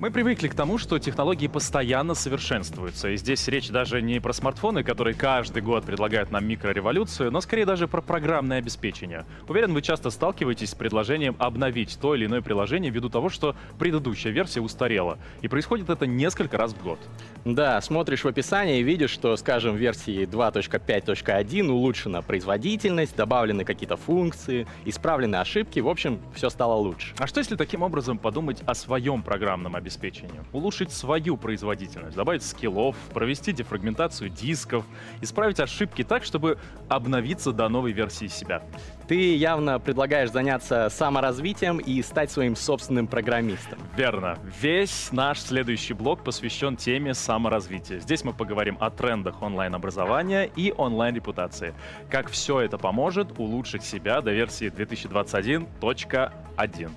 Мы привыкли к тому, что технологии постоянно совершенствуются. И здесь речь даже не про смартфоны, которые каждый год предлагают нам микрореволюцию, но скорее даже про программное обеспечение. Уверен, вы часто сталкиваетесь с предложением обновить то или иное приложение ввиду того, что предыдущая версия устарела. И происходит это несколько раз в год. Да, смотришь в описание и видишь, что, скажем, в версии 2.5.1 улучшена производительность, добавлены какие-то функции, исправлены ошибки, в общем, все стало лучше. А что если таким образом подумать о своем программном обеспечении? Обеспечению, улучшить свою производительность, добавить скиллов, провести дефрагментацию дисков, исправить ошибки так, чтобы обновиться до новой версии себя. Ты явно предлагаешь заняться саморазвитием и стать своим собственным программистом. Верно. Весь наш следующий блок посвящен теме саморазвития. Здесь мы поговорим о трендах онлайн-образования и онлайн-репутации. Как все это поможет улучшить себя до версии 2021.1.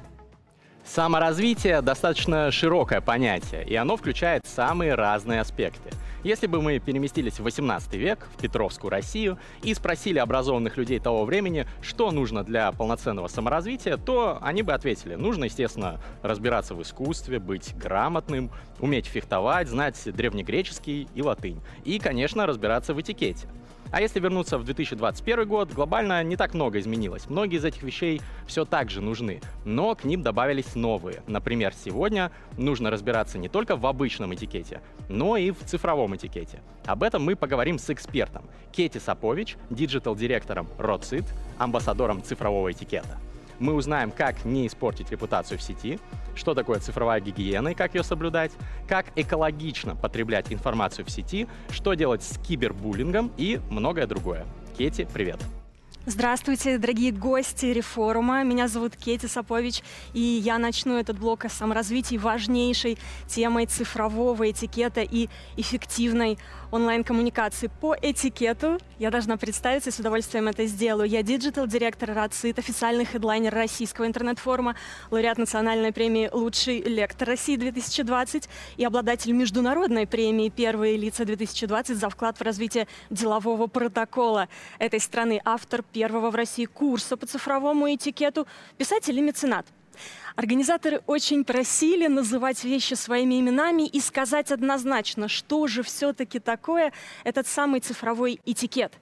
Саморазвитие — достаточно широкое понятие, и оно включает самые разные аспекты. Если бы мы переместились в 18 век, в Петровскую Россию, и спросили образованных людей того времени, что нужно для полноценного саморазвития, то они бы ответили, нужно, естественно, разбираться в искусстве, быть грамотным, уметь фехтовать, знать древнегреческий и латынь, и, конечно, разбираться в этикете. А если вернуться в 2021 год, глобально не так много изменилось. Многие из этих вещей все так же нужны, но к ним добавились новые. Например, сегодня нужно разбираться не только в обычном этикете, но и в цифровом этикете. Об этом мы поговорим с экспертом Кети Сапович, диджитал-директором РОЦИТ, амбассадором цифрового этикета мы узнаем, как не испортить репутацию в сети, что такое цифровая гигиена и как ее соблюдать, как экологично потреблять информацию в сети, что делать с кибербуллингом и многое другое. Кети, привет! Здравствуйте, дорогие гости Рефорума. Меня зовут Кети Сапович, и я начну этот блок о саморазвитии важнейшей темой цифрового этикета и эффективной онлайн-коммуникации. По этикету я должна представиться и с удовольствием это сделаю. Я диджитал-директор РОЦИТ, официальный хедлайнер российского интернет-форума, лауреат национальной премии «Лучший лектор России 2020» и обладатель международной премии «Первые лица 2020» за вклад в развитие делового протокола этой страны. Автор первого в России курса по цифровому этикету, писатель и меценат. Организаторы очень просили называть вещи своими именами и сказать однозначно, что же все-таки такое этот самый цифровой этикет.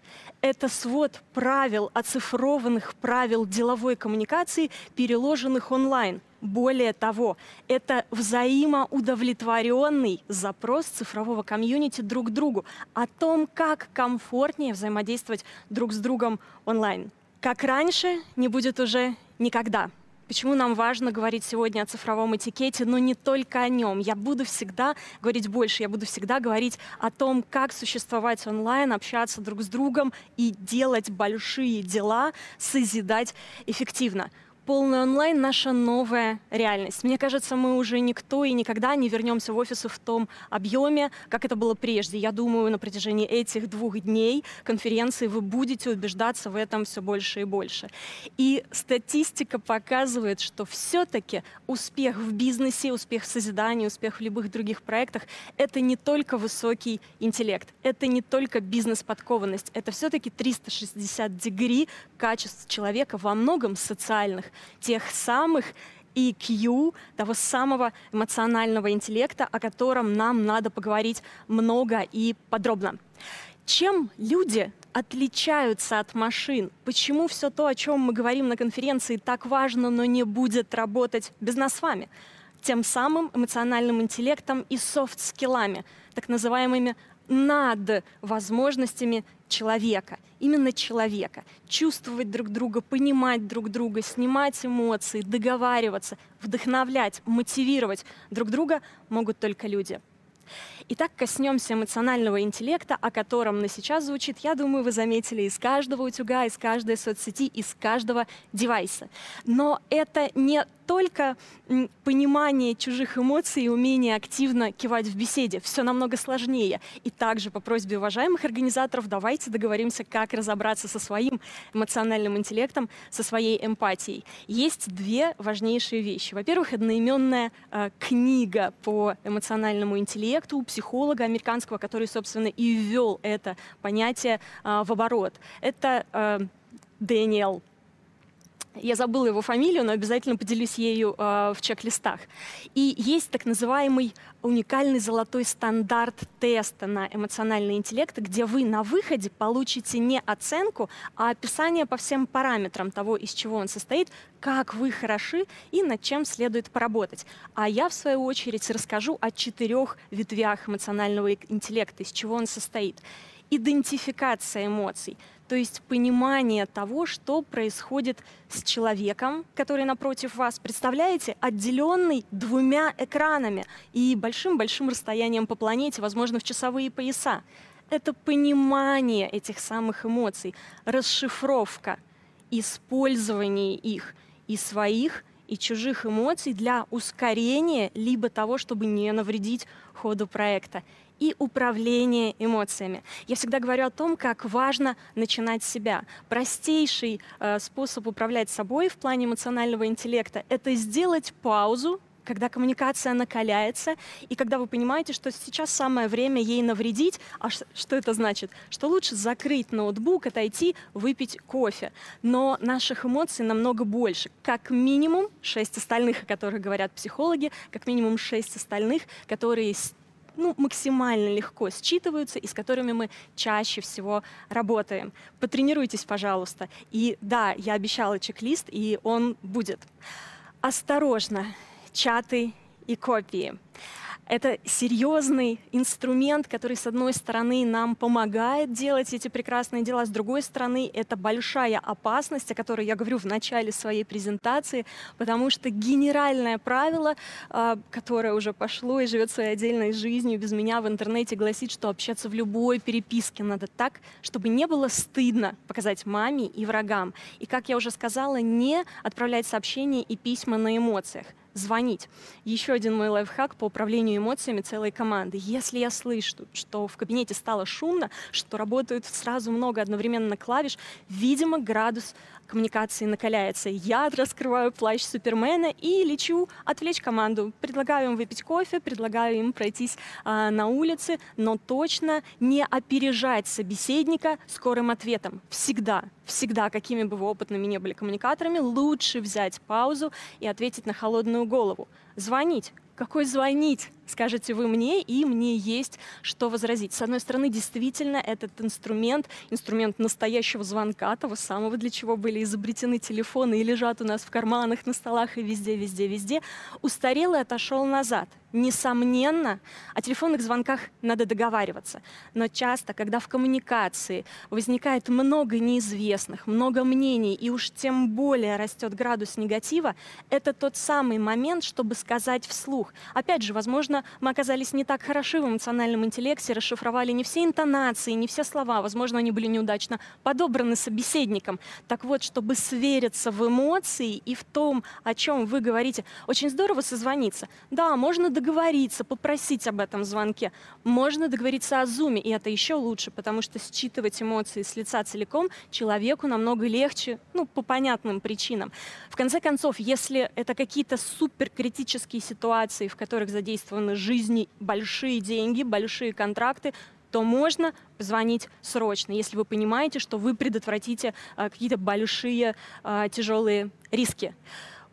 Это свод правил, оцифрованных правил деловой коммуникации, переложенных онлайн. Более того, это взаимоудовлетворенный запрос цифрового комьюнити друг к другу о том, как комфортнее взаимодействовать друг с другом онлайн. Как раньше, не будет уже никогда. Почему нам важно говорить сегодня о цифровом этикете, но не только о нем. Я буду всегда говорить больше, я буду всегда говорить о том, как существовать онлайн, общаться друг с другом и делать большие дела, созидать эффективно полный онлайн — наша новая реальность. Мне кажется, мы уже никто и никогда не вернемся в офисы в том объеме, как это было прежде. Я думаю, на протяжении этих двух дней конференции вы будете убеждаться в этом все больше и больше. И статистика показывает, что все-таки успех в бизнесе, успех в созидании, успех в любых других проектах — это не только высокий интеллект, это не только бизнес-подкованность, это все-таки 360 дегри качеств человека, во многом социальных тех самых EQ, того самого эмоционального интеллекта, о котором нам надо поговорить много и подробно. Чем люди отличаются от машин? Почему все то, о чем мы говорим на конференции, так важно, но не будет работать без нас с вами? Тем самым эмоциональным интеллектом и софт-скиллами, так называемыми над возможностями человека, именно человека. Чувствовать друг друга, понимать друг друга, снимать эмоции, договариваться, вдохновлять, мотивировать друг друга могут только люди. Итак, коснемся эмоционального интеллекта, о котором на сейчас звучит, я думаю, вы заметили, из каждого утюга, из каждой соцсети, из каждого девайса. Но это не только понимание чужих эмоций и умение активно кивать в беседе. Все намного сложнее. И также по просьбе уважаемых организаторов давайте договоримся, как разобраться со своим эмоциональным интеллектом, со своей эмпатией. Есть две важнейшие вещи. Во-первых, одноименная э, книга по эмоциональному интеллекту у психолога американского, который, собственно, и ввел это понятие э, в оборот. Это э, Дэниел я забыла его фамилию, но обязательно поделюсь ею э, в чек-листах. И есть так называемый уникальный золотой стандарт теста на эмоциональный интеллект, где вы на выходе получите не оценку, а описание по всем параметрам того, из чего он состоит, как вы хороши и над чем следует поработать. А я, в свою очередь, расскажу о четырех ветвях эмоционального интеллекта, из чего он состоит. Идентификация эмоций — то есть понимание того, что происходит с человеком, который напротив вас, представляете, отделенный двумя экранами и большим-большим расстоянием по планете, возможно, в часовые пояса. Это понимание этих самых эмоций, расшифровка, использование их и своих, и чужих эмоций для ускорения либо того, чтобы не навредить ходу проекта и управление эмоциями. Я всегда говорю о том, как важно начинать с себя. Простейший э, способ управлять собой в плане эмоционального интеллекта — это сделать паузу, когда коммуникация накаляется, и когда вы понимаете, что сейчас самое время ей навредить, а что это значит? Что лучше закрыть ноутбук, отойти, выпить кофе. Но наших эмоций намного больше. Как минимум шесть остальных, о которых говорят психологи, как минимум шесть остальных, которые ну, максимально легко считываются и с которыми мы чаще всего работаем. Потренируйтесь, пожалуйста. И да, я обещала чек-лист, и он будет. Осторожно, чаты и копии. Это серьезный инструмент, который, с одной стороны, нам помогает делать эти прекрасные дела, с другой стороны, это большая опасность, о которой я говорю в начале своей презентации, потому что генеральное правило, а, которое уже пошло и живет своей отдельной жизнью без меня в интернете, гласит, что общаться в любой переписке надо так, чтобы не было стыдно показать маме и врагам. И, как я уже сказала, не отправлять сообщения и письма на эмоциях звонить. Еще один мой лайфхак по управлению эмоциями целой команды. Если я слышу, что в кабинете стало шумно, что работают сразу много одновременно клавиш, видимо, градус коммуникации накаляется. Я раскрываю плащ Супермена и лечу отвлечь команду. Предлагаю им выпить кофе, предлагаю им пройтись а, на улице, но точно не опережать собеседника скорым ответом. Всегда, всегда, какими бы вы опытными не были коммуникаторами, лучше взять паузу и ответить на холодную голову. Звонить. Какой звонить? Скажете вы мне, и мне есть что возразить. С одной стороны, действительно, этот инструмент, инструмент настоящего звонка, того самого, для чего были изобретены телефоны и лежат у нас в карманах, на столах и везде, везде, везде, устарел и отошел назад. Несомненно, о телефонных звонках надо договариваться. Но часто, когда в коммуникации возникает много неизвестных, много мнений, и уж тем более растет градус негатива, это тот самый момент, чтобы сказать вслух. Опять же, возможно, мы оказались не так хороши в эмоциональном интеллекте, расшифровали не все интонации, не все слова. Возможно, они были неудачно подобраны собеседником. Так вот, чтобы свериться в эмоции и в том, о чем вы говорите, очень здорово созвониться. Да, можно договориться, попросить об этом звонке. Можно договориться о зуме, и это еще лучше, потому что считывать эмоции с лица целиком человеку намного легче, ну, по понятным причинам. В конце концов, если это какие-то суперкритические ситуации, в которых задействованы на жизни большие деньги, большие контракты, то можно позвонить срочно, если вы понимаете, что вы предотвратите а, какие-то большие а, тяжелые риски.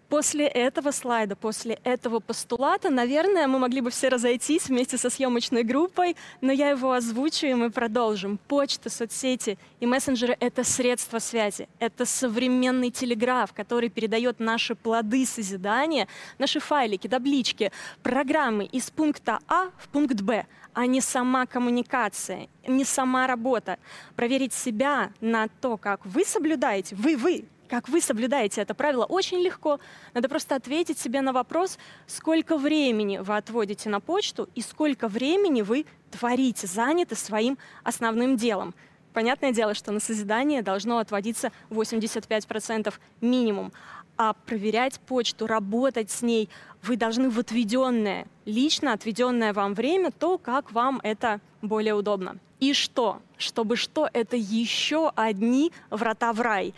После этого слайда, после этого постулата, наверное, мы могли бы все разойтись вместе со съемочной группой, но я его озвучу, и мы продолжим. Почта, соцсети и мессенджеры — это средства связи. Это современный телеграф, который передает наши плоды созидания, наши файлики, таблички, программы из пункта А в пункт Б, а не сама коммуникация, не сама работа. Проверить себя на то, как вы соблюдаете, вы, вы, Как вы соблюдаете это правило? Очень легко. Надо просто ответить себе на вопрос, сколько времени вы отводите на почту и сколько времени вы творите, заняты своим основным делом. Понятное дело, что на созидание должно отводиться 85% минимум. А проверять почту, работать с ней вы должны в отведенное, лично отведенное вам время, то, как вам это более удобно. И что? Чтобы что, это еще одни врата в рай.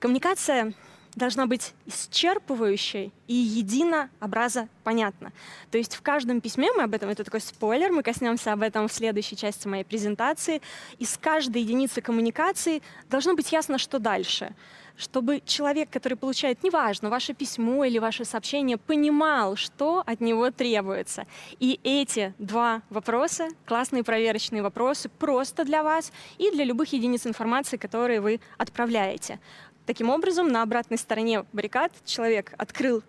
Коммуникация должна быть исчерпывающей и единообразно понятна. То есть в каждом письме мы об этом, это такой спойлер, мы коснемся об этом в следующей части моей презентации, из каждой единицы коммуникации должно быть ясно, что дальше чтобы человек, который получает, неважно, ваше письмо или ваше сообщение, понимал, что от него требуется. И эти два вопроса, классные проверочные вопросы, просто для вас и для любых единиц информации, которые вы отправляете. Таким образом, на обратной стороне баррикад человек открыл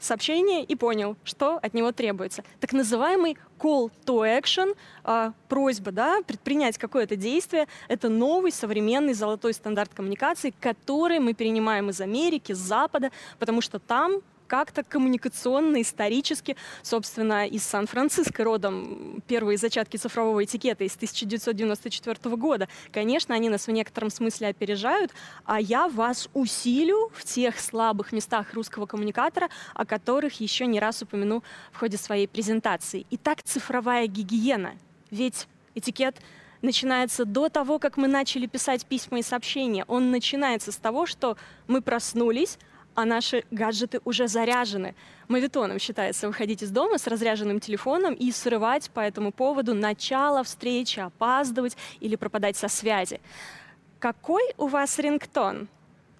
сообщение и понял, что от него требуется. Так называемый call to action, э, просьба да, предпринять какое-то действие, это новый современный золотой стандарт коммуникации, который мы перенимаем из Америки, с Запада, потому что там как-то коммуникационно, исторически. Собственно, из Сан-Франциско родом первые зачатки цифрового этикета из 1994 года. Конечно, они нас в некотором смысле опережают, а я вас усилю в тех слабых местах русского коммуникатора, о которых еще не раз упомяну в ходе своей презентации. Итак, цифровая гигиена. Ведь этикет начинается до того, как мы начали писать письма и сообщения. Он начинается с того, что мы проснулись, а наши гаджеты уже заряжены. Мавитоном считается выходить из дома с разряженным телефоном и срывать по этому поводу начало встречи, опаздывать или пропадать со связи. Какой у вас рингтон?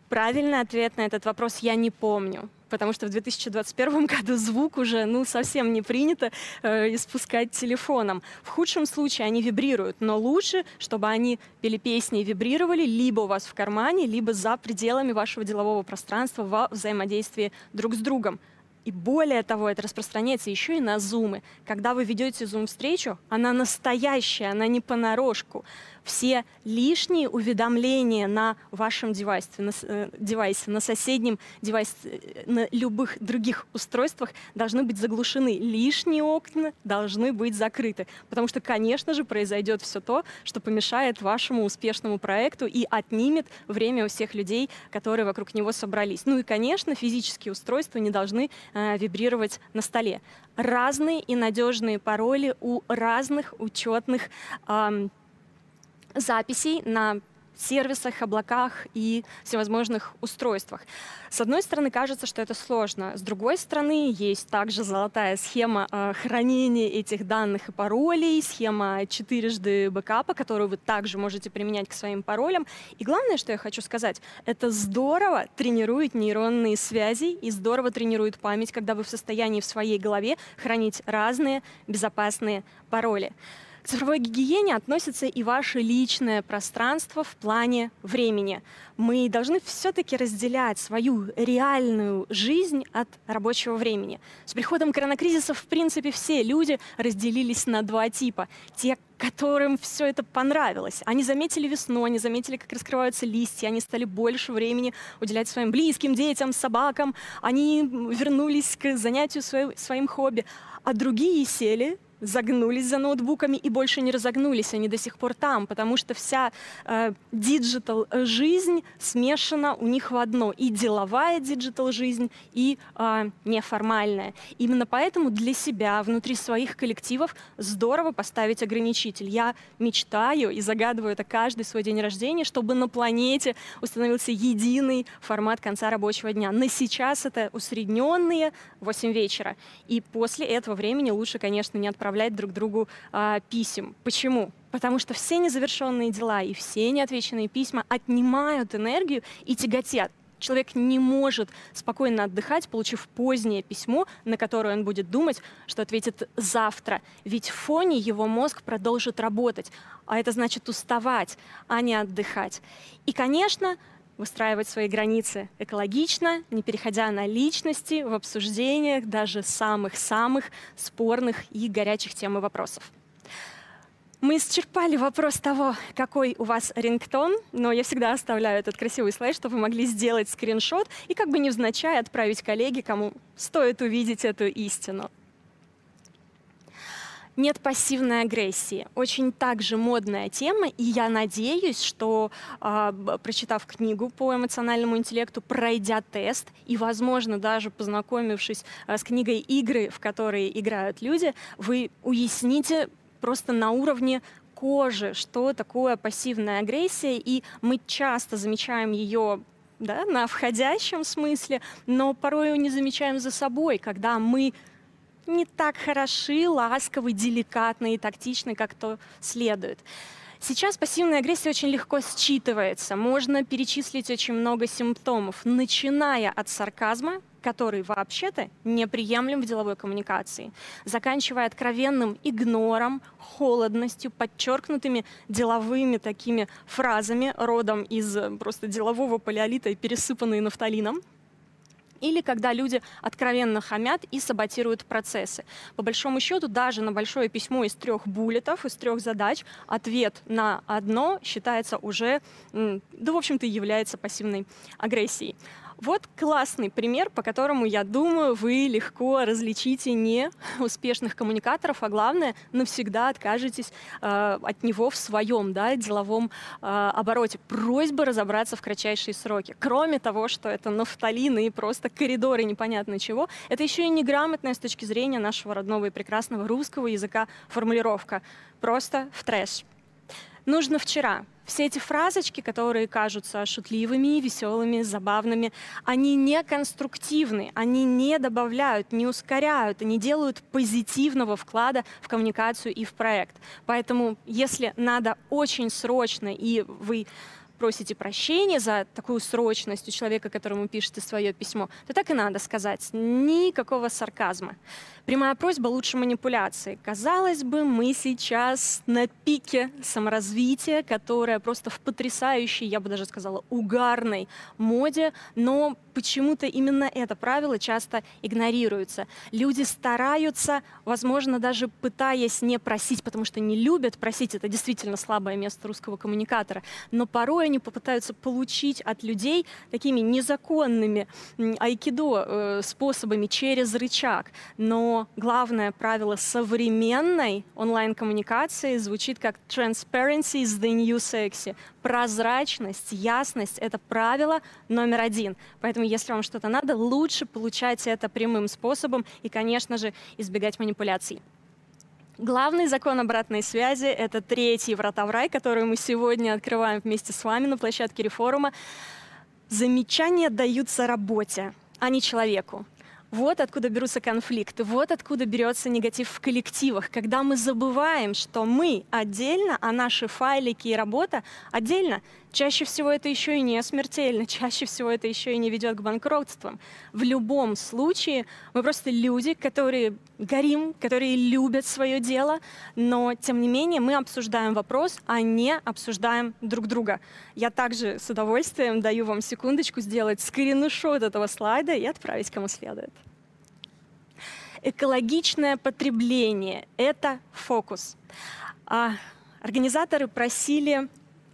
Правильный ответ на этот вопрос я не помню потому что в 2021 году звук уже ну, совсем не принято э, испускать телефоном. В худшем случае они вибрируют, но лучше, чтобы они пели песни и вибрировали либо у вас в кармане, либо за пределами вашего делового пространства во взаимодействии друг с другом. И более того, это распространяется еще и на зумы. Когда вы ведете зум-встречу, она настоящая, она не понарошку все лишние уведомления на вашем девайсе, на, э, девайсе, на соседнем девайсе, э, на любых других устройствах должны быть заглушены. Лишние окна должны быть закрыты, потому что, конечно же, произойдет все то, что помешает вашему успешному проекту и отнимет время у всех людей, которые вокруг него собрались. Ну и, конечно, физические устройства не должны э, вибрировать на столе. Разные и надежные пароли у разных учетных э, записей на сервисах, облаках и всевозможных устройствах. С одной стороны, кажется, что это сложно. С другой стороны, есть также золотая схема э, хранения этих данных и паролей, схема четырежды бэкапа, которую вы также можете применять к своим паролям. И главное, что я хочу сказать, это здорово тренирует нейронные связи и здорово тренирует память, когда вы в состоянии в своей голове хранить разные безопасные пароли. К цифровой гигиене относится и ваше личное пространство в плане времени. Мы должны все-таки разделять свою реальную жизнь от рабочего времени. С приходом коронакризиса, в принципе, все люди разделились на два типа. Те, которым все это понравилось. Они заметили весну, они заметили, как раскрываются листья, они стали больше времени уделять своим близким, детям, собакам, они вернулись к занятию своим, своим хобби. А другие сели загнулись за ноутбуками и больше не разогнулись, они до сих пор там, потому что вся э, digital э, жизнь смешана у них в одно, и деловая digital жизнь, и э, неформальная. Именно поэтому для себя внутри своих коллективов здорово поставить ограничитель. Я мечтаю и загадываю это каждый свой день рождения, чтобы на планете установился единый формат конца рабочего дня. На сейчас это усредненные 8 вечера, и после этого времени лучше, конечно, не отправляться отправлять друг другу а, писем. Почему? Потому что все незавершенные дела и все неотвеченные письма отнимают энергию и тяготят. Человек не может спокойно отдыхать, получив позднее письмо, на которое он будет думать, что ответит завтра. Ведь в фоне его мозг продолжит работать, а это значит уставать, а не отдыхать. И, конечно, выстраивать свои границы экологично, не переходя на личности в обсуждениях даже самых-самых спорных и горячих тем и вопросов. Мы исчерпали вопрос того, какой у вас рингтон, но я всегда оставляю этот красивый слайд, чтобы вы могли сделать скриншот и как бы невзначай отправить коллеге, кому стоит увидеть эту истину. Нет пассивной агрессии. Очень также модная тема, и я надеюсь, что, э, прочитав книгу по эмоциональному интеллекту, пройдя тест и, возможно, даже познакомившись э, с книгой «Игры», в которые играют люди, вы уясните просто на уровне кожи, что такое пассивная агрессия, и мы часто замечаем ее да, на входящем смысле, но порой не замечаем за собой, когда мы не так хороши, ласковы, деликатны и тактичны, как то следует. Сейчас пассивная агрессия очень легко считывается. Можно перечислить очень много симптомов, начиная от сарказма, который вообще-то неприемлем в деловой коммуникации, заканчивая откровенным игнором, холодностью, подчеркнутыми деловыми такими фразами, родом из э, просто делового палеолита и пересыпанные нафталином, или когда люди откровенно хамят и саботируют процессы. По большому счету, даже на большое письмо из трех буллетов, из трех задач, ответ на одно считается уже, да, в общем-то, является пассивной агрессией. Вот классный пример, по которому, я думаю, вы легко различите не успешных коммуникаторов, а главное, навсегда откажетесь э, от него в своем да, деловом э, обороте. Просьба разобраться в кратчайшие сроки. Кроме того, что это нафталины и просто коридоры непонятно чего, это еще и неграмотная с точки зрения нашего родного и прекрасного русского языка формулировка. Просто в трэш. Нужно вчера, все эти фразочки, которые кажутся шутливыми, веселыми, забавными, они не конструктивны, они не добавляют, не ускоряют, не делают позитивного вклада в коммуникацию и в проект. Поэтому, если надо очень срочно, и вы просите прощения за такую срочность у человека, которому пишете свое письмо, то так и надо сказать. Никакого сарказма. Прямая просьба лучше манипуляции. Казалось бы, мы сейчас на пике саморазвития, которое просто в потрясающей, я бы даже сказала, угарной моде, но почему-то именно это правило часто игнорируется. Люди стараются, возможно, даже пытаясь не просить, потому что не любят просить, это действительно слабое место русского коммуникатора, но порой они попытаются получить от людей такими незаконными айкидо э, способами через рычаг. Но главное правило современной онлайн-коммуникации звучит как transparency is the new sexy. Прозрачность, ясность — это правило номер один. Поэтому, если вам что-то надо, лучше получать это прямым способом и, конечно же, избегать манипуляций. Главный закон обратной связи — это третий врата в рай, который мы сегодня открываем вместе с вами на площадке реформа. Замечания даются работе, а не человеку. Вот откуда берутся конфликты, вот откуда берется негатив в коллективах, когда мы забываем, что мы отдельно, а наши файлики и работа отдельно. Чаще всего это еще и не смертельно, чаще всего это еще и не ведет к банкротствам. В любом случае мы просто люди, которые горим, которые любят свое дело, но тем не менее мы обсуждаем вопрос, а не обсуждаем друг друга. Я также с удовольствием даю вам секундочку сделать скриншот этого слайда и отправить кому следует. Экологичное потребление — это фокус. А организаторы просили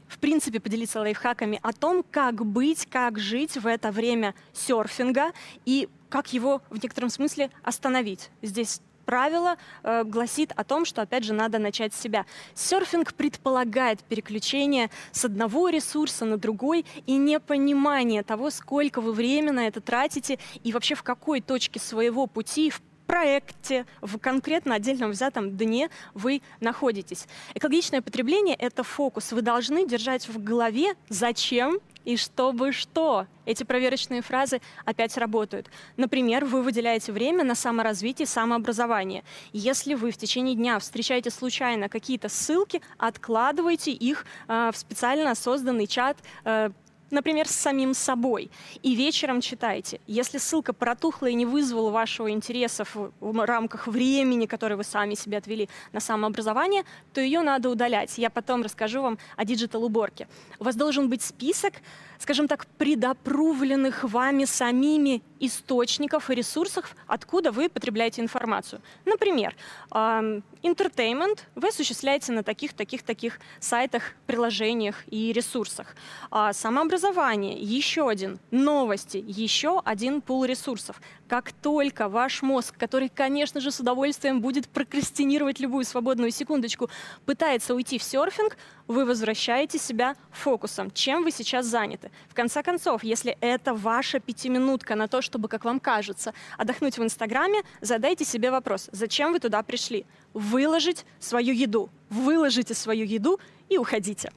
в принципе, поделиться лайфхаками о том, как быть, как жить в это время серфинга и как его в некотором смысле остановить. Здесь правило э, гласит о том, что, опять же, надо начать с себя. Серфинг предполагает переключение с одного ресурса на другой и непонимание того, сколько вы времени на это тратите и вообще в какой точке своего пути, в проекте, в конкретно отдельном взятом дне вы находитесь. Экологичное потребление — это фокус. Вы должны держать в голове, зачем и чтобы что. Эти проверочные фразы опять работают. Например, вы выделяете время на саморазвитие, самообразование. Если вы в течение дня встречаете случайно какие-то ссылки, откладывайте их э, в специально созданный чат э, например, с самим собой. И вечером читайте. Если ссылка протухла и не вызвала вашего интереса в, рамках времени, которое вы сами себе отвели на самообразование, то ее надо удалять. Я потом расскажу вам о digital-уборке. У вас должен быть список, скажем так, предопрувленных вами самими источников и ресурсов, откуда вы потребляете информацию. Например, entertainment вы осуществляете на таких, таких, таких сайтах, приложениях и ресурсах. А самообразование – еще один. Новости – еще один пул ресурсов. Как только ваш мозг, который, конечно же, с удовольствием будет прокрастинировать любую свободную секундочку, пытается уйти в серфинг, вы возвращаете себя фокусом, чем вы сейчас заняты. В конце концов, если это ваша пятиминутка на то, чтобы, как вам кажется, отдохнуть в Инстаграме, задайте себе вопрос, зачем вы туда пришли? Выложить свою еду. Выложите свою еду и уходите.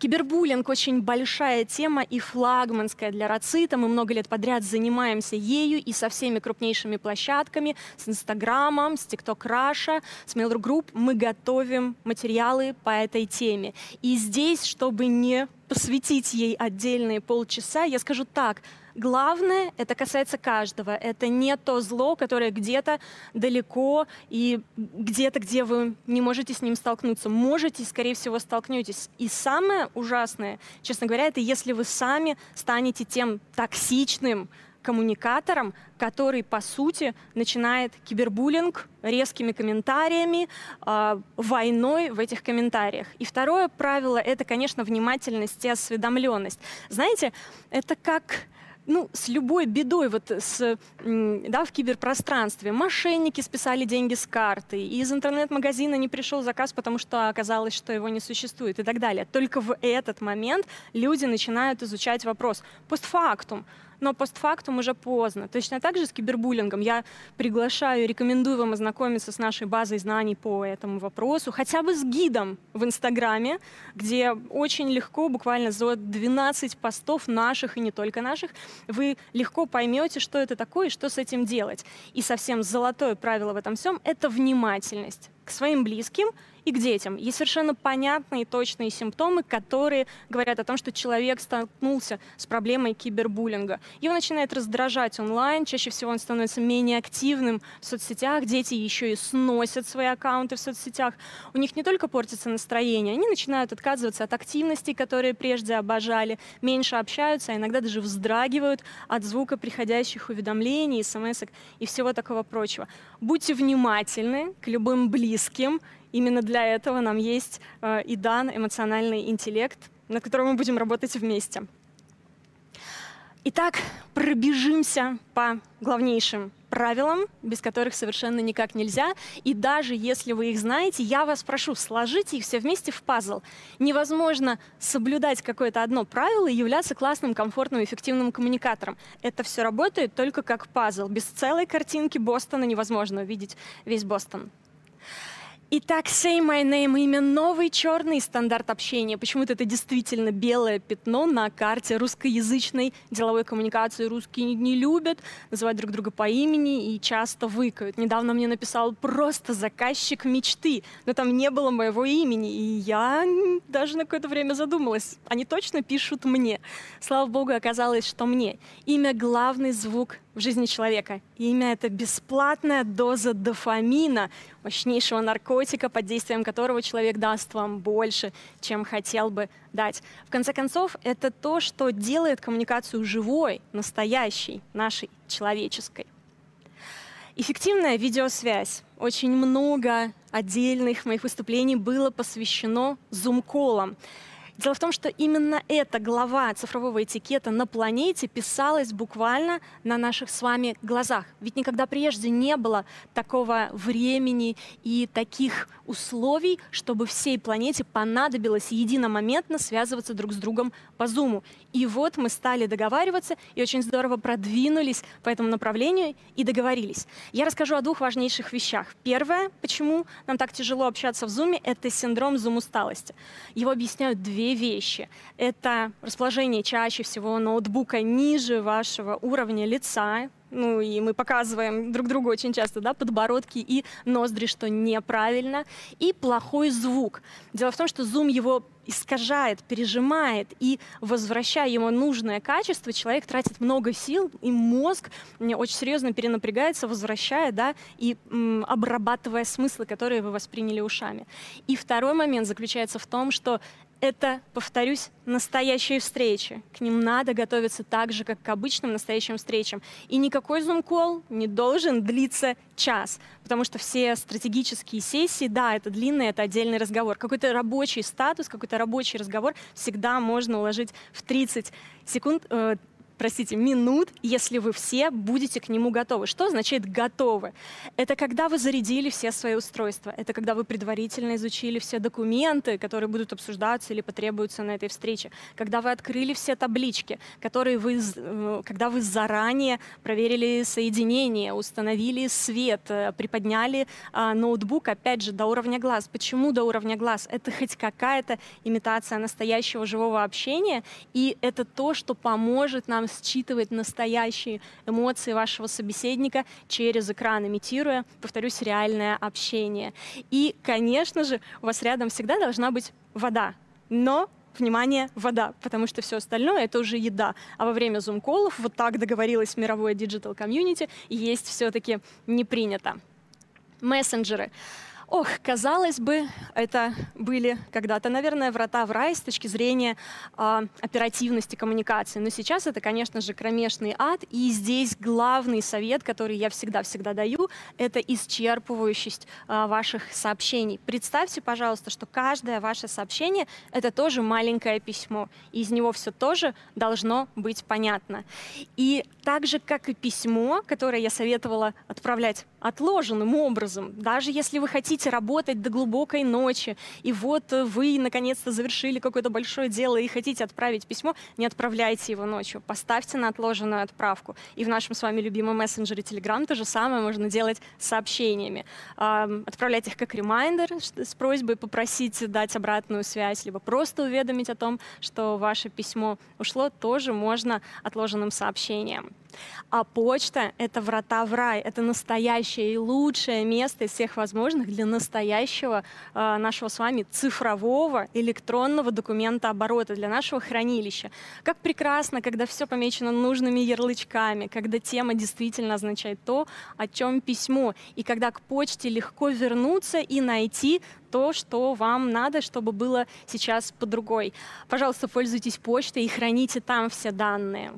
Кибербуллинг очень большая тема и флагманская для Рацита. Мы много лет подряд занимаемся ею и со всеми крупнейшими площадками, с Инстаграмом, с ТикТок Раша, с Mail.ru Group. Мы готовим материалы по этой теме. И здесь, чтобы не посвятить ей отдельные полчаса, я скажу так – Главное, это касается каждого. Это не то зло, которое где-то далеко и где-то, где вы не можете с ним столкнуться. Можете, скорее всего, столкнетесь. И самое ужасное, честно говоря, это если вы сами станете тем токсичным, коммуникатором, который, по сути, начинает кибербуллинг резкими комментариями, э, войной в этих комментариях. И второе правило — это, конечно, внимательность и осведомленность. Знаете, это как ну, с любой бедой вот с, да, в киберпространстве. Мошенники списали деньги с карты, из интернет-магазина не пришел заказ, потому что оказалось, что его не существует и так далее. Только в этот момент люди начинают изучать вопрос постфактум но постфактум уже поздно. Точно так же с кибербуллингом. Я приглашаю, рекомендую вам ознакомиться с нашей базой знаний по этому вопросу, хотя бы с гидом в Инстаграме, где очень легко, буквально за 12 постов наших и не только наших, вы легко поймете, что это такое и что с этим делать. И совсем золотое правило в этом всем — это внимательность к своим близким — и к детям. Есть совершенно понятные точные симптомы, которые говорят о том, что человек столкнулся с проблемой кибербуллинга. Его начинает раздражать онлайн, чаще всего он становится менее активным в соцсетях, дети еще и сносят свои аккаунты в соцсетях. У них не только портится настроение, они начинают отказываться от активностей, которые прежде обожали, меньше общаются, а иногда даже вздрагивают от звука приходящих уведомлений, смс и всего такого прочего. Будьте внимательны к любым близким, Именно для этого нам есть э, и дан эмоциональный интеллект, над которым мы будем работать вместе. Итак, пробежимся по главнейшим правилам, без которых совершенно никак нельзя. И даже если вы их знаете, я вас прошу, сложите их все вместе в пазл. Невозможно соблюдать какое-то одно правило и являться классным, комфортным, эффективным коммуникатором. Это все работает только как пазл. Без целой картинки Бостона невозможно увидеть весь Бостон. Итак, Say My Name — имя новый черный стандарт общения. Почему-то это действительно белое пятно на карте русскоязычной деловой коммуникации. Русские не любят называть друг друга по имени и часто выкают. Недавно мне написал просто заказчик мечты, но там не было моего имени, и я даже на какое-то время задумалась. Они точно пишут мне. Слава богу, оказалось, что мне. Имя — главный звук в жизни человека. Имя — это бесплатная доза дофамина, мощнейшего наркотика, под действием которого человек даст вам больше, чем хотел бы дать. В конце концов, это то, что делает коммуникацию живой, настоящей, нашей, человеческой. Эффективная видеосвязь. Очень много отдельных моих выступлений было посвящено зум-колам. Дело в том, что именно эта глава цифрового этикета на планете писалась буквально на наших с вами глазах. Ведь никогда прежде не было такого времени и таких условий, чтобы всей планете понадобилось единомоментно связываться друг с другом по Зуму. И вот мы стали договариваться и очень здорово продвинулись по этому направлению и договорились. Я расскажу о двух важнейших вещах. Первое, почему нам так тяжело общаться в Зуме, это синдром зум-усталости. Его объясняют две вещи. Это расположение чаще всего ноутбука ниже вашего уровня лица, ну и мы показываем друг другу очень часто, да, подбородки и ноздри, что неправильно, и плохой звук. Дело в том, что зум его искажает, пережимает, и возвращая ему нужное качество, человек тратит много сил, и мозг очень серьезно перенапрягается, возвращая, да, и м, обрабатывая смыслы, которые вы восприняли ушами. И второй момент заключается в том, что это, повторюсь, настоящие встречи. К ним надо готовиться так же, как к обычным настоящим встречам. И никакой зум-колл не должен длиться час, потому что все стратегические сессии, да, это длинный, это отдельный разговор. Какой-то рабочий статус, какой-то рабочий разговор всегда можно уложить в 30 секунд, э, простите, минут, если вы все будете к нему готовы. Что означает готовы? Это когда вы зарядили все свои устройства, это когда вы предварительно изучили все документы, которые будут обсуждаться или потребуются на этой встрече, когда вы открыли все таблички, которые вы, э, когда вы заранее проверили соединение, установили свет, э, приподняли а, ноутбук, опять же, до уровня глаз. Почему до уровня глаз? Это хоть какая-то имитация настоящего живого общения, и это то, что поможет нам считывать настоящие эмоции вашего собеседника через экран, имитируя, повторюсь, реальное общение. И, конечно же, у вас рядом всегда должна быть вода, но внимание, вода, потому что все остальное это уже еда. А во время зум-коллов, вот так договорилось мировое digital комьюнити, есть все-таки не принято. Мессенджеры. Ох, казалось бы, это были когда-то, наверное, врата в рай с точки зрения э, оперативности коммуникации. Но сейчас это, конечно же, кромешный ад. И здесь главный совет, который я всегда-всегда даю, это исчерпывающесть э, ваших сообщений. Представьте, пожалуйста, что каждое ваше сообщение — это тоже маленькое письмо. И из него все тоже должно быть понятно. И так же, как и письмо, которое я советовала отправлять отложенным образом, даже если вы хотите работать до глубокой ночи, и вот вы наконец-то завершили какое-то большое дело и хотите отправить письмо, не отправляйте его ночью, поставьте на отложенную отправку. И в нашем с вами любимом мессенджере Telegram то же самое можно делать с сообщениями. Отправлять их как ремайдер с просьбой попросить дать обратную связь, либо просто уведомить о том, что ваше письмо ушло, тоже можно отложенным сообщением. А почта — это врата в рай, это настоящее и лучшее место из всех возможных для настоящего э, нашего с вами цифрового электронного документа оборота, для нашего хранилища. Как прекрасно, когда все помечено нужными ярлычками, когда тема действительно означает то, о чем письмо, и когда к почте легко вернуться и найти то, что вам надо, чтобы было сейчас по другой. Пожалуйста, пользуйтесь почтой и храните там все данные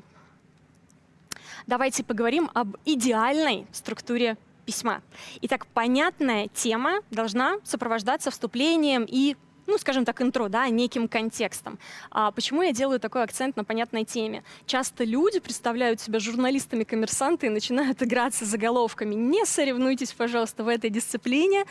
давайте поговорим об идеальной структуре письма. Итак, понятная тема должна сопровождаться вступлением и ну, скажем так, интро, да, неким контекстом. А почему я делаю такой акцент на понятной теме? Часто люди представляют себя журналистами-коммерсанты и начинают играться заголовками. Не соревнуйтесь, пожалуйста, в этой дисциплине.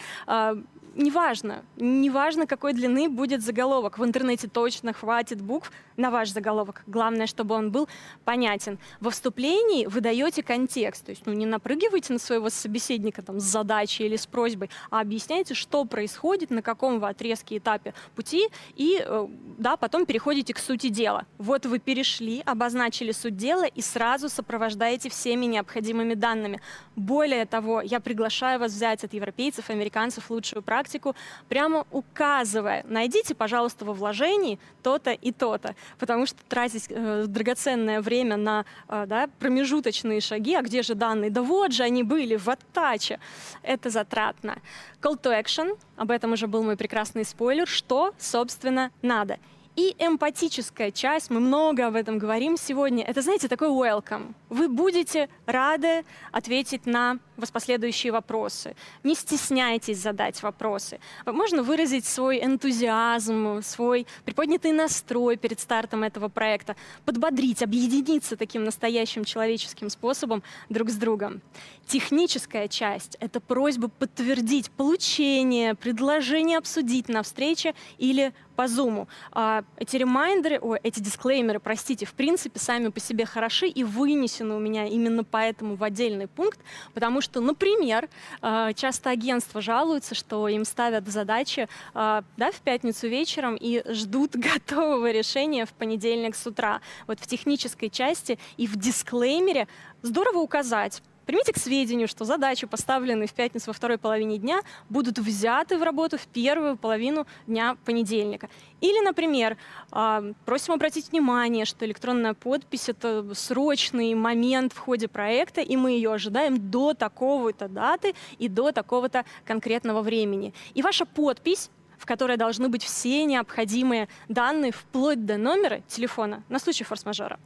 Неважно, неважно, какой длины будет заголовок. В интернете точно хватит букв на ваш заголовок. Главное, чтобы он был понятен. Во вступлении вы даете контекст. То есть ну, не напрыгивайте на своего собеседника там, с задачей или с просьбой, а объясняйте, что происходит, на каком вы отрезке, этапе пути, и э, да, потом переходите к сути дела. Вот вы перешли, обозначили суть дела и сразу сопровождаете всеми необходимыми данными. Более того, я приглашаю вас взять от европейцев, американцев лучшую практику, практику, прямо указывая, найдите, пожалуйста, во вложении то-то и то-то, потому что тратить э, драгоценное время на э, да, промежуточные шаги, а где же данные? Да вот же они были в оттаче. Это затратно. Call to action, об этом уже был мой прекрасный спойлер, что, собственно, надо. И эмпатическая часть, мы много об этом говорим сегодня, это, знаете, такой welcome. Вы будете рады ответить на последующие вопросы. Не стесняйтесь задать вопросы. Можно выразить свой энтузиазм, свой приподнятый настрой перед стартом этого проекта, подбодрить, объединиться таким настоящим человеческим способом друг с другом. Техническая часть — это просьба подтвердить получение, предложение обсудить на встрече или по Zoom. А, эти ремайдеры, о, эти дисклеймеры, простите, в принципе, сами по себе хороши и вынесены у меня именно поэтому в отдельный пункт, потому что что, например, э, часто агентства жалуются, что им ставят задачи э, да, в пятницу вечером и ждут готового решения в понедельник с утра. Вот в технической части и в дисклеймере здорово указать, Примите к сведению, что задачи, поставленные в пятницу во второй половине дня, будут взяты в работу в первую половину дня понедельника. Или, например, а, просим обратить внимание, что электронная подпись — это срочный момент в ходе проекта, и мы ее ожидаем до такого-то даты и до такого-то конкретного времени. И ваша подпись в которой должны быть все необходимые данные, вплоть до номера телефона на случай форс-мажора.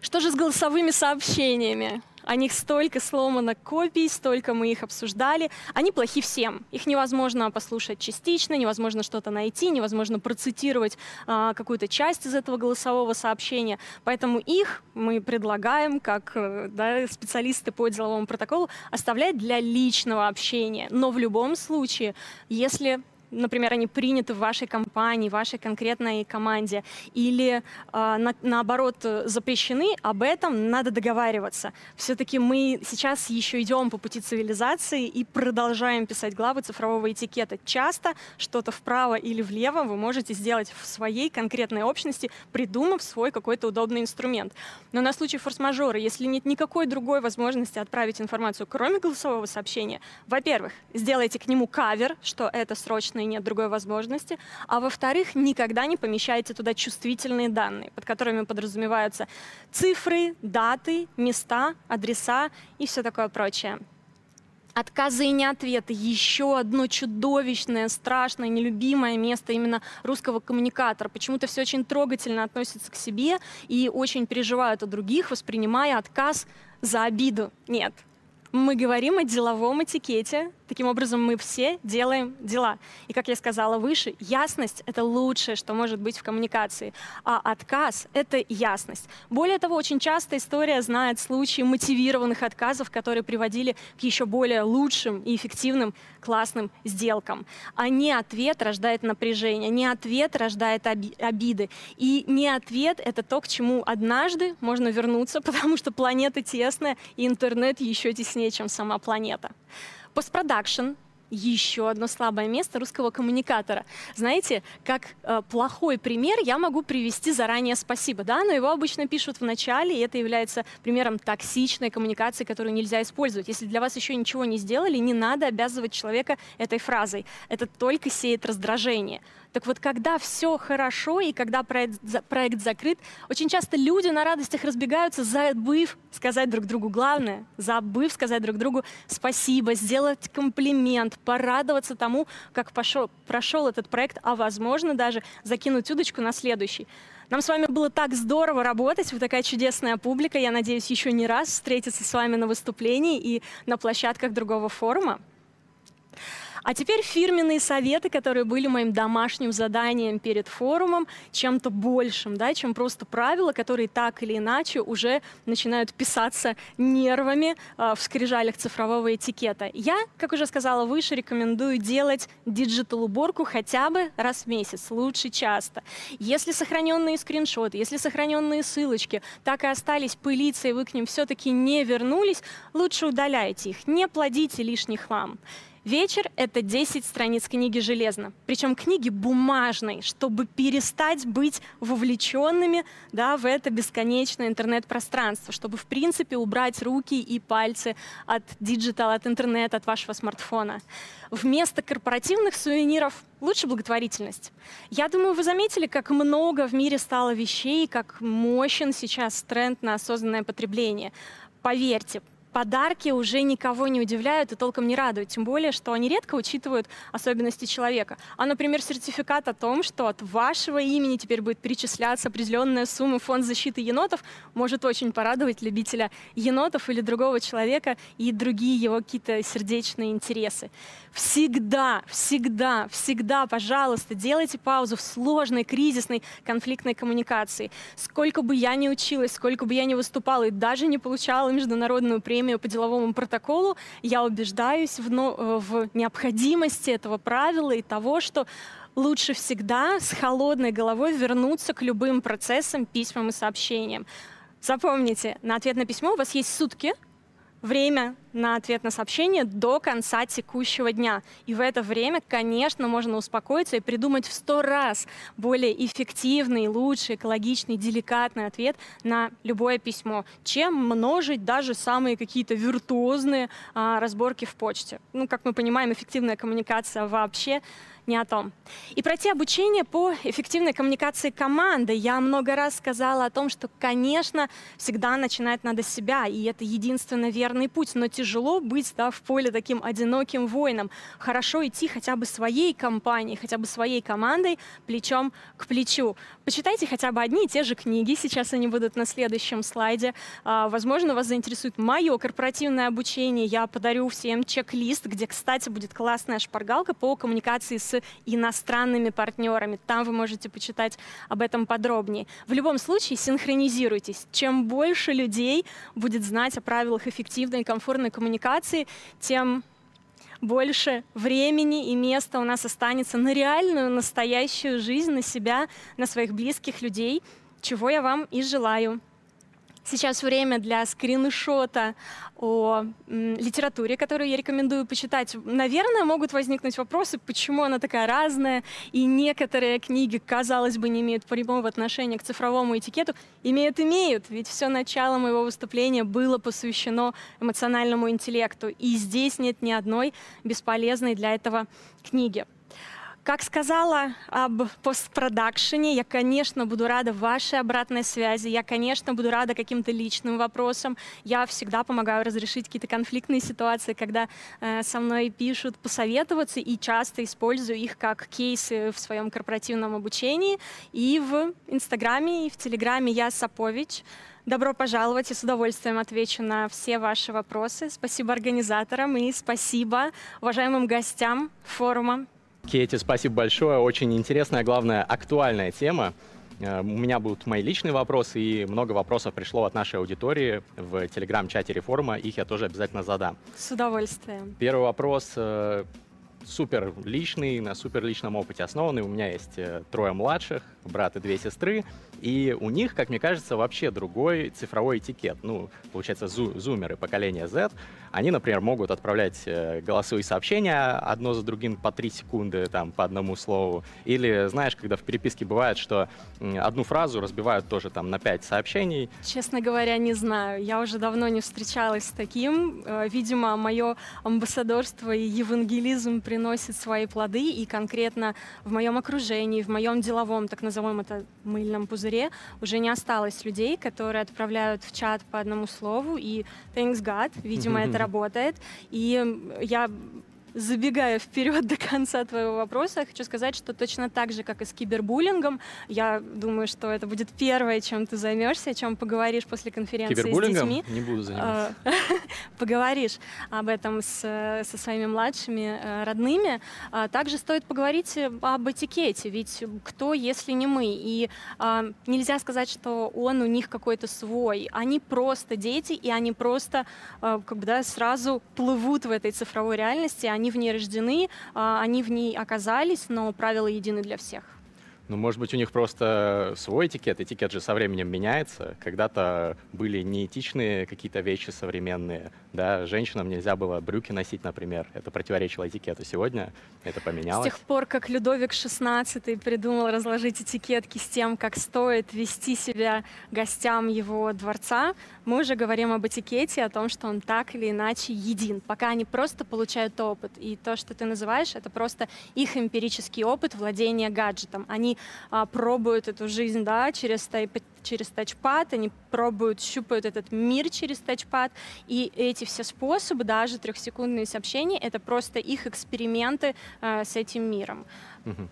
Что же с голосовыми сообщениями? О них столько сломано копий, столько мы их обсуждали. Они плохи всем. Их невозможно послушать частично, невозможно что-то найти, невозможно процитировать а, какую-то часть из этого голосового сообщения. Поэтому их мы предлагаем, как э, да, специалисты по деловому протоколу, оставлять для личного общения. Но в любом случае, если например, они приняты в вашей компании, в вашей конкретной команде, или э, на, наоборот запрещены, об этом надо договариваться. Все-таки мы сейчас еще идем по пути цивилизации и продолжаем писать главы цифрового этикета. Часто что-то вправо или влево вы можете сделать в своей конкретной общности, придумав свой какой-то удобный инструмент. Но на случай форс-мажора, если нет никакой другой возможности отправить информацию, кроме голосового сообщения, во-первых, сделайте к нему кавер, что это срочно и нет другой возможности. А во-вторых, никогда не помещайте туда чувствительные данные, под которыми подразумеваются цифры, даты, места, адреса и все такое прочее. Отказы и неответы – еще одно чудовищное, страшное, нелюбимое место именно русского коммуникатора. Почему-то все очень трогательно относятся к себе и очень переживают о других, воспринимая отказ за обиду. Нет, мы говорим о деловом этикете. Таким образом, мы все делаем дела. И, как я сказала выше, ясность — это лучшее, что может быть в коммуникации. А отказ — это ясность. Более того, очень часто история знает случаи мотивированных отказов, которые приводили к еще более лучшим и эффективным классным сделкам. А не ответ рождает напряжение, не ответ рождает оби обиды. И не ответ — это то, к чему однажды можно вернуться, потому что планета тесная, и интернет еще теснее, чем сама планета. Постпродакшн еще одно слабое место русского коммуникатора. Знаете, как э, плохой пример я могу привести заранее спасибо, да, но его обычно пишут в начале, и это является примером токсичной коммуникации, которую нельзя использовать. Если для вас еще ничего не сделали, не надо обязывать человека этой фразой. Это только сеет раздражение. Так вот, когда все хорошо и когда проект, проект закрыт, очень часто люди на радостях разбегаются, забыв сказать друг другу главное, забыв сказать друг другу спасибо, сделать комплимент, порадоваться тому, как пошел, прошел этот проект, а возможно даже закинуть удочку на следующий. Нам с вами было так здорово работать, вы такая чудесная публика. Я надеюсь еще не раз встретиться с вами на выступлении и на площадках другого форума. А теперь фирменные советы, которые были моим домашним заданием перед форумом, чем-то большим, да, чем просто правила, которые так или иначе уже начинают писаться нервами э, в скрижалях цифрового этикета. Я, как уже сказала выше, рекомендую делать digital-уборку хотя бы раз в месяц, лучше часто. Если сохраненные скриншоты, если сохраненные ссылочки так и остались пылиться, и вы к ним все-таки не вернулись, лучше удаляйте их, не плодите лишний хлам. Вечер — это 10 страниц книги «Железно». Причем книги бумажной, чтобы перестать быть вовлеченными да, в это бесконечное интернет-пространство, чтобы, в принципе, убрать руки и пальцы от диджитала, от интернета, от вашего смартфона. Вместо корпоративных сувениров лучше благотворительность. Я думаю, вы заметили, как много в мире стало вещей, как мощен сейчас тренд на осознанное потребление. Поверьте, подарки уже никого не удивляют и толком не радуют, тем более, что они редко учитывают особенности человека. А, например, сертификат о том, что от вашего имени теперь будет перечисляться определенная сумма в фонд защиты енотов, может очень порадовать любителя енотов или другого человека и другие его какие-то сердечные интересы. Всегда, всегда, всегда, пожалуйста, делайте паузу в сложной, кризисной, конфликтной коммуникации. Сколько бы я ни училась, сколько бы я ни выступала и даже не получала международную премию, премию по деловому протоколу, я убеждаюсь в, ну, в необходимости этого правила и того, что лучше всегда с холодной головой вернуться к любым процессам, письмам и сообщениям. Запомните, на ответ на письмо у вас есть сутки, время на ответ на сообщение до конца текущего дня. И в это время, конечно, можно успокоиться и придумать в сто раз более эффективный, лучший, экологичный, деликатный ответ на любое письмо, чем множить даже самые какие-то виртуозные а, разборки в почте. Ну, как мы понимаем, эффективная коммуникация вообще не о том. И пройти обучение по эффективной коммуникации команды. Я много раз сказала о том, что, конечно, всегда начинать надо с себя, и это единственно верный путь, но тяжело быть да, в поле таким одиноким воином. Хорошо идти хотя бы своей компанией, хотя бы своей командой плечом к плечу. Почитайте хотя бы одни и те же книги, сейчас они будут на следующем слайде. А, возможно, вас заинтересует мое корпоративное обучение. Я подарю всем чек-лист, где, кстати, будет классная шпаргалка по коммуникации с иностранными партнерами. Там вы можете почитать об этом подробнее. В любом случае, синхронизируйтесь. Чем больше людей будет знать о правилах эффективной и комфортной коммуникации, тем больше времени и места у нас останется на реальную, настоящую жизнь, на себя, на своих близких людей, чего я вам и желаю. Сейчас время для скриншота о литературе, которую я рекомендую почитать. Наверное, могут возникнуть вопросы, почему она такая разная, и некоторые книги, казалось бы, не имеют прямого отношения к цифровому этикету. Имеют, имеют, ведь все начало моего выступления было посвящено эмоциональному интеллекту, и здесь нет ни одной бесполезной для этого книги. Как сказала об постпродакшене, я, конечно, буду рада вашей обратной связи, я, конечно, буду рада каким-то личным вопросам. Я всегда помогаю разрешить какие-то конфликтные ситуации, когда э, со мной пишут посоветоваться, и часто использую их как кейсы в своем корпоративном обучении. И в Инстаграме, и в Телеграме я Сапович. Добро пожаловать, и с удовольствием отвечу на все ваши вопросы. Спасибо организаторам и спасибо уважаемым гостям форума. Кейти, спасибо большое. Очень интересная, главное, актуальная тема. Э, у меня будут мои личные вопросы, и много вопросов пришло от нашей аудитории в телеграм-чате реформа. Их я тоже обязательно задам. С удовольствием. Первый вопрос э, супер личный, на супер личном опыте основанный. У меня есть э, трое младших, брат и две сестры, и у них, как мне кажется, вообще другой цифровой этикет. Ну, получается, зу зумеры поколения Z, они, например, могут отправлять э, голосовые сообщения одно за другим по три секунды, там, по одному слову. Или, знаешь, когда в переписке бывает, что одну фразу разбивают тоже там на пять сообщений. Честно говоря, не знаю. Я уже давно не встречалась с таким. Э, видимо, мое амбассадорство и евангелизм приносит свои плоды, и конкретно в моем окружении, в моем деловом, так назовем это, мыльном пузыре, уже не осталось людей, которые отправляют в чат по одному слову, и thanks God, видимо, это работает. И я забегая вперед до конца твоего вопроса, хочу сказать, что точно так же, как и с кибербуллингом, я думаю, что это будет первое, чем ты займешься, о чем поговоришь после конференции с детьми. не буду заниматься. А, поговоришь об этом с, со своими младшими э, родными. А также стоит поговорить об этикете, ведь кто, если не мы? И а, нельзя сказать, что он у них какой-то свой. Они просто дети, и они просто как бы, да, сразу плывут в этой цифровой реальности, они они в ней рождены, а, они в ней оказались, но правила едины для всех. Ну, может быть, у них просто свой этикет. Этикет же со временем меняется. Когда-то были неэтичные какие-то вещи современные. Да? Женщинам нельзя было брюки носить, например. Это противоречило этикету. Сегодня это поменялось. С тех пор, как Людовик XVI придумал разложить этикетки с тем, как стоит вести себя гостям его дворца, мы уже говорим об этикете, о том, что он так или иначе един. Пока они просто получают опыт. И то, что ты называешь, это просто их эмпирический опыт владения гаджетом. Они а, пробуют эту жизнь да, через, через тачпад, они пробуют, щупают этот мир через тачпад, и эти все способы, даже трехсекундные сообщения, это просто их эксперименты э, с этим миром. Угу.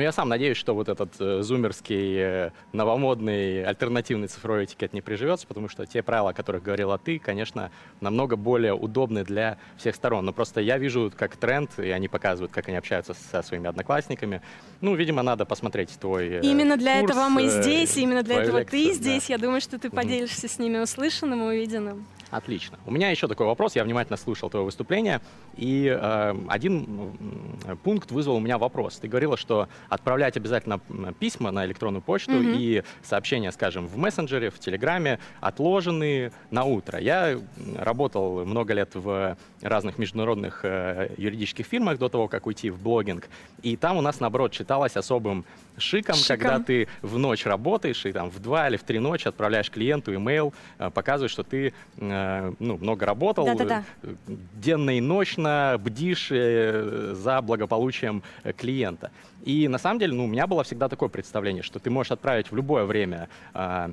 Но я сам надеюсь, что вот этот э, зумерский, э, новомодный, альтернативный цифровой этикет не приживется, потому что те правила, о которых говорила ты, конечно, намного более удобны для всех сторон. Но просто я вижу как тренд, и они показывают, как они общаются со своими одноклассниками. Ну, видимо, надо посмотреть твой э, Именно для курс, этого мы здесь, именно для этого лекцию, ты здесь. Да. Я думаю, что ты поделишься mm-hmm. с ними услышанным и увиденным. Отлично. У меня еще такой вопрос. Я внимательно слушал твое выступление, и э, один пункт вызвал у меня вопрос. Ты говорила, что отправлять обязательно письма на электронную почту mm-hmm. и сообщения, скажем, в мессенджере, в Телеграме отложены на утро. Я работал много лет в разных международных э, юридических фирмах до того, как уйти в блогинг, и там у нас, наоборот, читалось особым шиком, шиком. когда ты в ночь работаешь и там в два или в три ночи отправляешь клиенту имейл, э, показываешь, что ты э, ну, много работал, Да-да-да. денно и ночно бдишь э, за благополучием клиента. И на самом деле, ну, у меня было всегда такое представление, что ты можешь отправить в любое время э,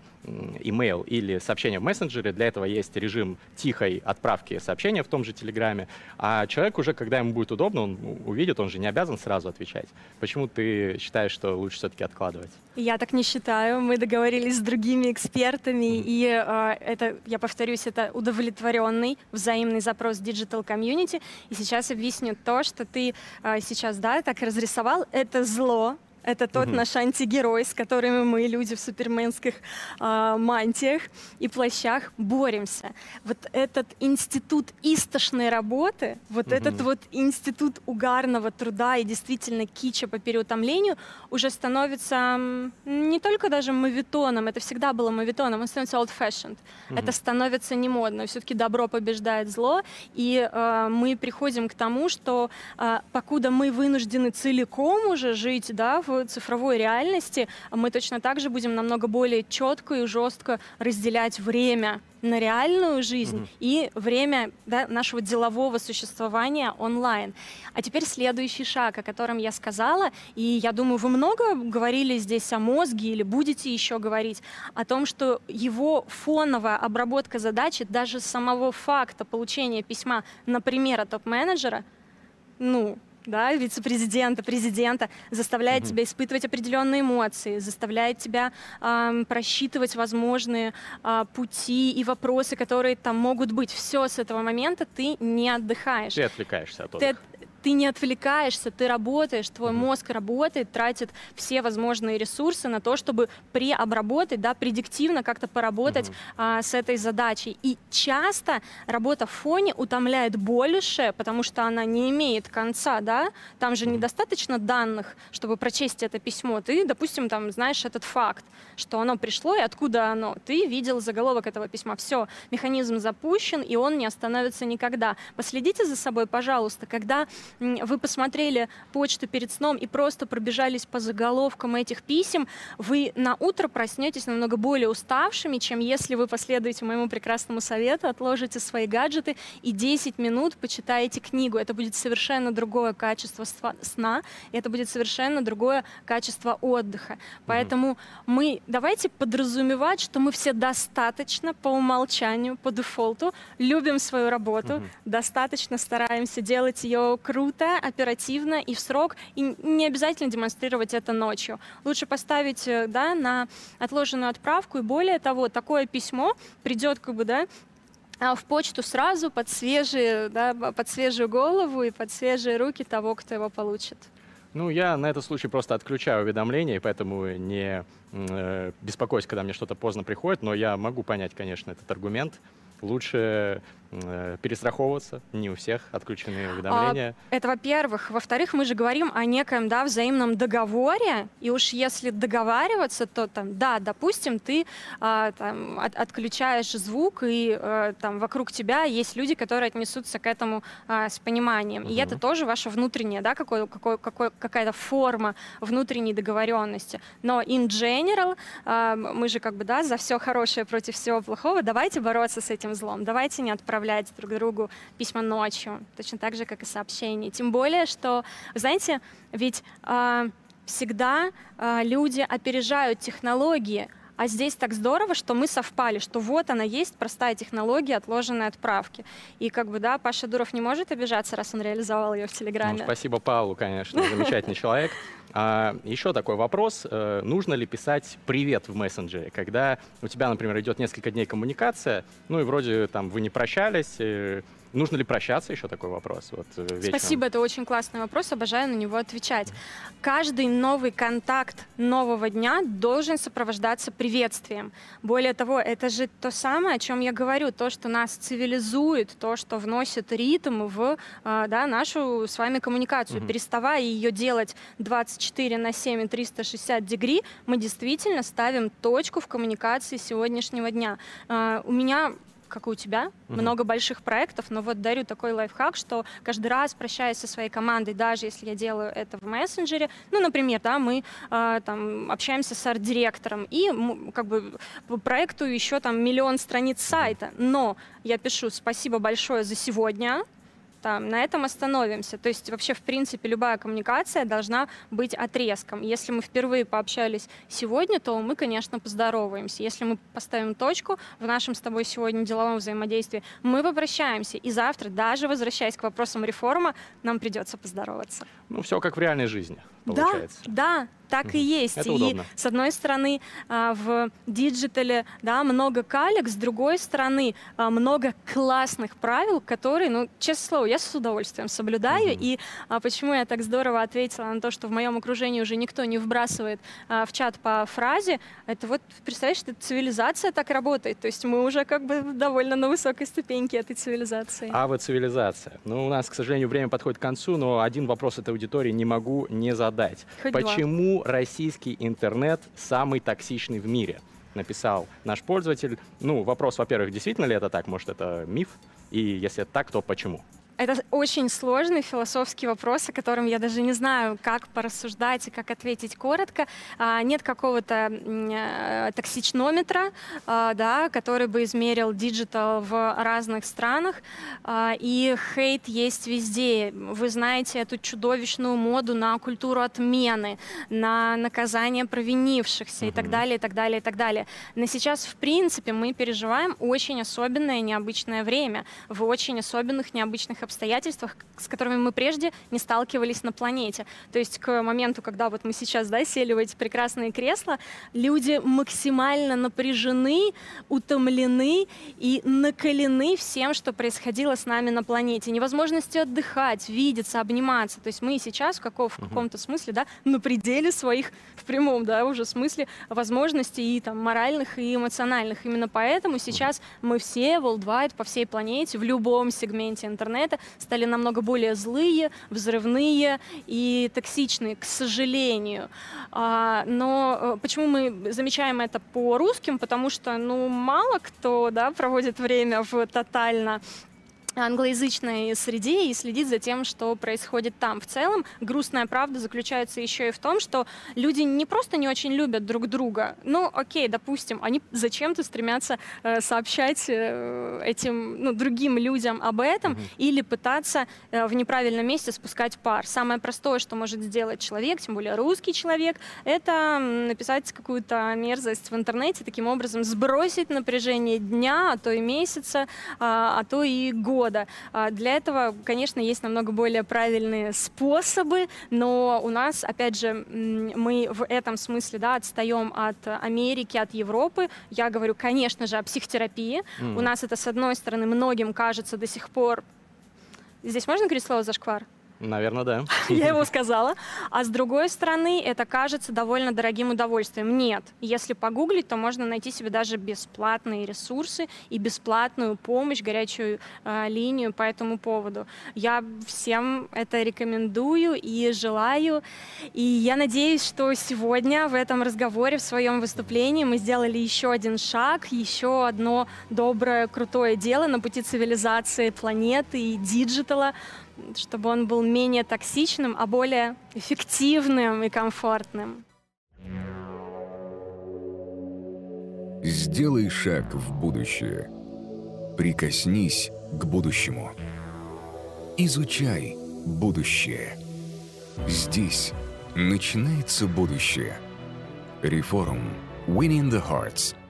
имейл или сообщение в мессенджере. Для этого есть режим тихой отправки сообщения в том же Телеграме. А человек уже, когда ему будет удобно, он увидит, он же не обязан сразу отвечать. Почему ты считаешь, что лучше все-таки откладывать? Я так не считаю. Мы договорились с другими экспертами, mm-hmm. и э, это, я повторюсь, это удовлетворенный взаимный запрос Digital Community. И сейчас объясню то, что ты э, сейчас, да, так разрисовал. Это зло, это тот угу. наш антигерой, с которыми мы, люди в суперменских э, мантиях и плащах, боремся. Вот этот институт истошной работы, вот угу. этот вот институт угарного труда и действительно кича по переутомлению уже становится не только даже мавитоном, это всегда было мавитоном, он становится old-fashioned. Угу. Это становится не модно. Все-таки добро побеждает зло, и э, мы приходим к тому, что э, покуда мы вынуждены целиком уже жить да, в цифровой реальности мы точно так же будем намного более четко и жестко разделять время на реальную жизнь угу. и время да, нашего делового существования онлайн. А теперь следующий шаг, о котором я сказала, и я думаю, вы много говорили здесь о мозге или будете еще говорить о том, что его фоновая обработка задачи, даже самого факта получения письма, например, от топ-менеджера, ну, да, вице-президента, президента, заставляет mm-hmm. тебя испытывать определенные эмоции, заставляет тебя э, просчитывать возможные э, пути и вопросы, которые там могут быть. Все с этого момента ты не отдыхаешь. Ты отвлекаешься от отдыха. Ты, ты не отвлекаешься, ты работаешь, твой мозг работает, тратит все возможные ресурсы на то, чтобы преобработать, да, предиктивно как-то поработать mm-hmm. а, с этой задачей. И часто работа в фоне утомляет больше, потому что она не имеет конца, да, там же mm-hmm. недостаточно данных, чтобы прочесть это письмо. Ты, допустим, там знаешь этот факт, что оно пришло и откуда оно. Ты видел заголовок этого письма. Все, механизм запущен, и он не остановится никогда. Последите за собой, пожалуйста, когда вы посмотрели почту перед сном и просто пробежались по заголовкам этих писем, вы на утро проснетесь намного более уставшими, чем если вы последуете моему прекрасному совету, отложите свои гаджеты и 10 минут почитаете книгу. Это будет совершенно другое качество сна, и это будет совершенно другое качество отдыха. Поэтому mm-hmm. мы давайте подразумевать, что мы все достаточно по умолчанию, по дефолту любим свою работу, mm-hmm. достаточно стараемся делать ее круто, круто, оперативно и в срок, и не обязательно демонстрировать это ночью. Лучше поставить э, да, на отложенную отправку, и более того, такое письмо придет как бы, да, а, в почту сразу под, свежие, да, под свежую голову и под свежие руки того, кто его получит. Ну, я на этот случай просто отключаю уведомления, поэтому не э, беспокоюсь, когда мне что-то поздно приходит, но я могу понять, конечно, этот аргумент. Лучше перестраховываться, не у всех отключены уведомления. А, это во-первых. Во-вторых, мы же говорим о некоем да, взаимном договоре, и уж если договариваться, то там, да, допустим, ты а, там, от, отключаешь звук, и а, там вокруг тебя есть люди, которые отнесутся к этому а, с пониманием. Угу. И это тоже ваша внутренняя, да, какой, какой, какой, какая-то форма внутренней договоренности. Но in general, а, мы же как бы, да, за все хорошее против всего плохого, давайте бороться с этим злом, давайте не отправлять отправлять друг другу письма ночью, точно так же, как и сообщения. Тем более, что, знаете, ведь э, всегда э, люди опережают технологии, а здесь так здорово, что мы совпали, что вот она есть, простая технология отложенной отправки. И как бы, да, Паша Дуров не может обижаться, раз он реализовал ее в Телеграме. Ну, спасибо Павлу, конечно, замечательный человек. А, еще такой вопрос. Э, нужно ли писать «привет» в мессенджере, когда у тебя, например, идет несколько дней коммуникация, ну и вроде там вы не прощались, э, нужно ли прощаться, еще такой вопрос. Вот, э, вечером. Спасибо, это очень классный вопрос, обожаю на него отвечать. Каждый новый контакт нового дня должен сопровождаться приветствием. Более того, это же то самое, о чем я говорю, то, что нас цивилизует, то, что вносит ритм в а, да, нашу с вами коммуникацию. Угу. Переставая ее делать 24 на 7 и 360 дегри, мы действительно ставим точку в коммуникации сегодняшнего дня. А, у меня как и у тебя, угу. много больших проектов, но вот дарю такой лайфхак, что каждый раз прощаясь со своей командой, даже если я делаю это в мессенджере, ну, например, да, мы э, там общаемся с арт-директором и как бы по проекту еще там миллион страниц сайта, но я пишу спасибо большое за сегодня, там, на этом остановимся. То есть вообще, в принципе, любая коммуникация должна быть отрезком. Если мы впервые пообщались сегодня, то мы, конечно, поздороваемся. Если мы поставим точку в нашем с тобой сегодня деловом взаимодействии, мы попрощаемся. И завтра, даже возвращаясь к вопросам реформа, нам придется поздороваться. Ну, все как в реальной жизни, получается. Да, да, так и есть. Это и удобно. с одной стороны а, в диджитале да, много калек, с другой стороны а, много классных правил, которые, ну, честное слово, я с удовольствием соблюдаю. Mm-hmm. И а, почему я так здорово ответила на то, что в моем окружении уже никто не вбрасывает в чат по фразе, это вот, представляешь, это цивилизация так работает. То есть мы уже как бы довольно на высокой ступеньке этой цивилизации. А вот цивилизация. Ну, у нас, к сожалению, время подходит к концу, но один вопрос этой аудитории не могу не задать. Хоть Почему российский интернет самый токсичный в мире? Написал наш пользователь. Ну, вопрос, во-первых, действительно ли это так? Может, это миф? И если это так, то почему? Это очень сложный философский вопрос, о котором я даже не знаю, как порассуждать и как ответить коротко. А, нет какого-то э, токсичнометра, а, да, который бы измерил digital в разных странах. А, и хейт есть везде. Вы знаете эту чудовищную моду на культуру отмены, на наказание провинившихся mm-hmm. и так далее, и так далее, и так далее. Но сейчас, в принципе, мы переживаем очень особенное, необычное время в очень особенных, необычных обстоятельствах, с которыми мы прежде не сталкивались на планете. То есть к моменту, когда вот мы сейчас да, сели в эти прекрасные кресла, люди максимально напряжены, утомлены и накалены всем, что происходило с нами на планете. Невозможности отдыхать, видеться, обниматься. То есть мы сейчас в, каком, в каком-то смысле да, на пределе своих, в прямом да, уже смысле, возможностей и там, моральных и эмоциональных. Именно поэтому сейчас мы все worldwide по всей планете в любом сегменте интернета стали намного более злые, взрывные и токсичные, к сожалению. А, но э, почему мы замечаем это по русским? Потому что, ну, мало кто, да, проводит время в тотально англоязычной среде и следить за тем, что происходит там. В целом, грустная правда заключается еще и в том, что люди не просто не очень любят друг друга, ну, окей, допустим, они зачем-то стремятся э, сообщать э, этим, ну, другим людям об этом mm-hmm. или пытаться э, в неправильном месте спускать пар. Самое простое, что может сделать человек, тем более русский человек, это написать какую-то мерзость в интернете, таким образом сбросить напряжение дня, а то и месяца, а, а то и года года. А, для этого, конечно, есть намного более правильные способы, но у нас, опять же, мы в этом смысле да, отстаем от Америки, от Европы. Я говорю, конечно же, о психотерапии. Mm. У нас это, с одной стороны, многим кажется до сих пор... Здесь можно говорить слово «зашквар»? Наверное, да. Я его сказала. А с другой стороны, это кажется довольно дорогим удовольствием. Нет. Если погуглить, то можно найти себе даже бесплатные ресурсы и бесплатную помощь, горячую э, линию по этому поводу. Я всем это рекомендую и желаю. И я надеюсь, что сегодня в этом разговоре, в своем выступлении мы сделали еще один шаг, еще одно доброе, крутое дело на пути цивилизации планеты и диджитала чтобы он был менее токсичным, а более эффективным и комфортным. Сделай шаг в будущее. Прикоснись к будущему. Изучай будущее. Здесь начинается будущее. Реформ. Winning the Hearts –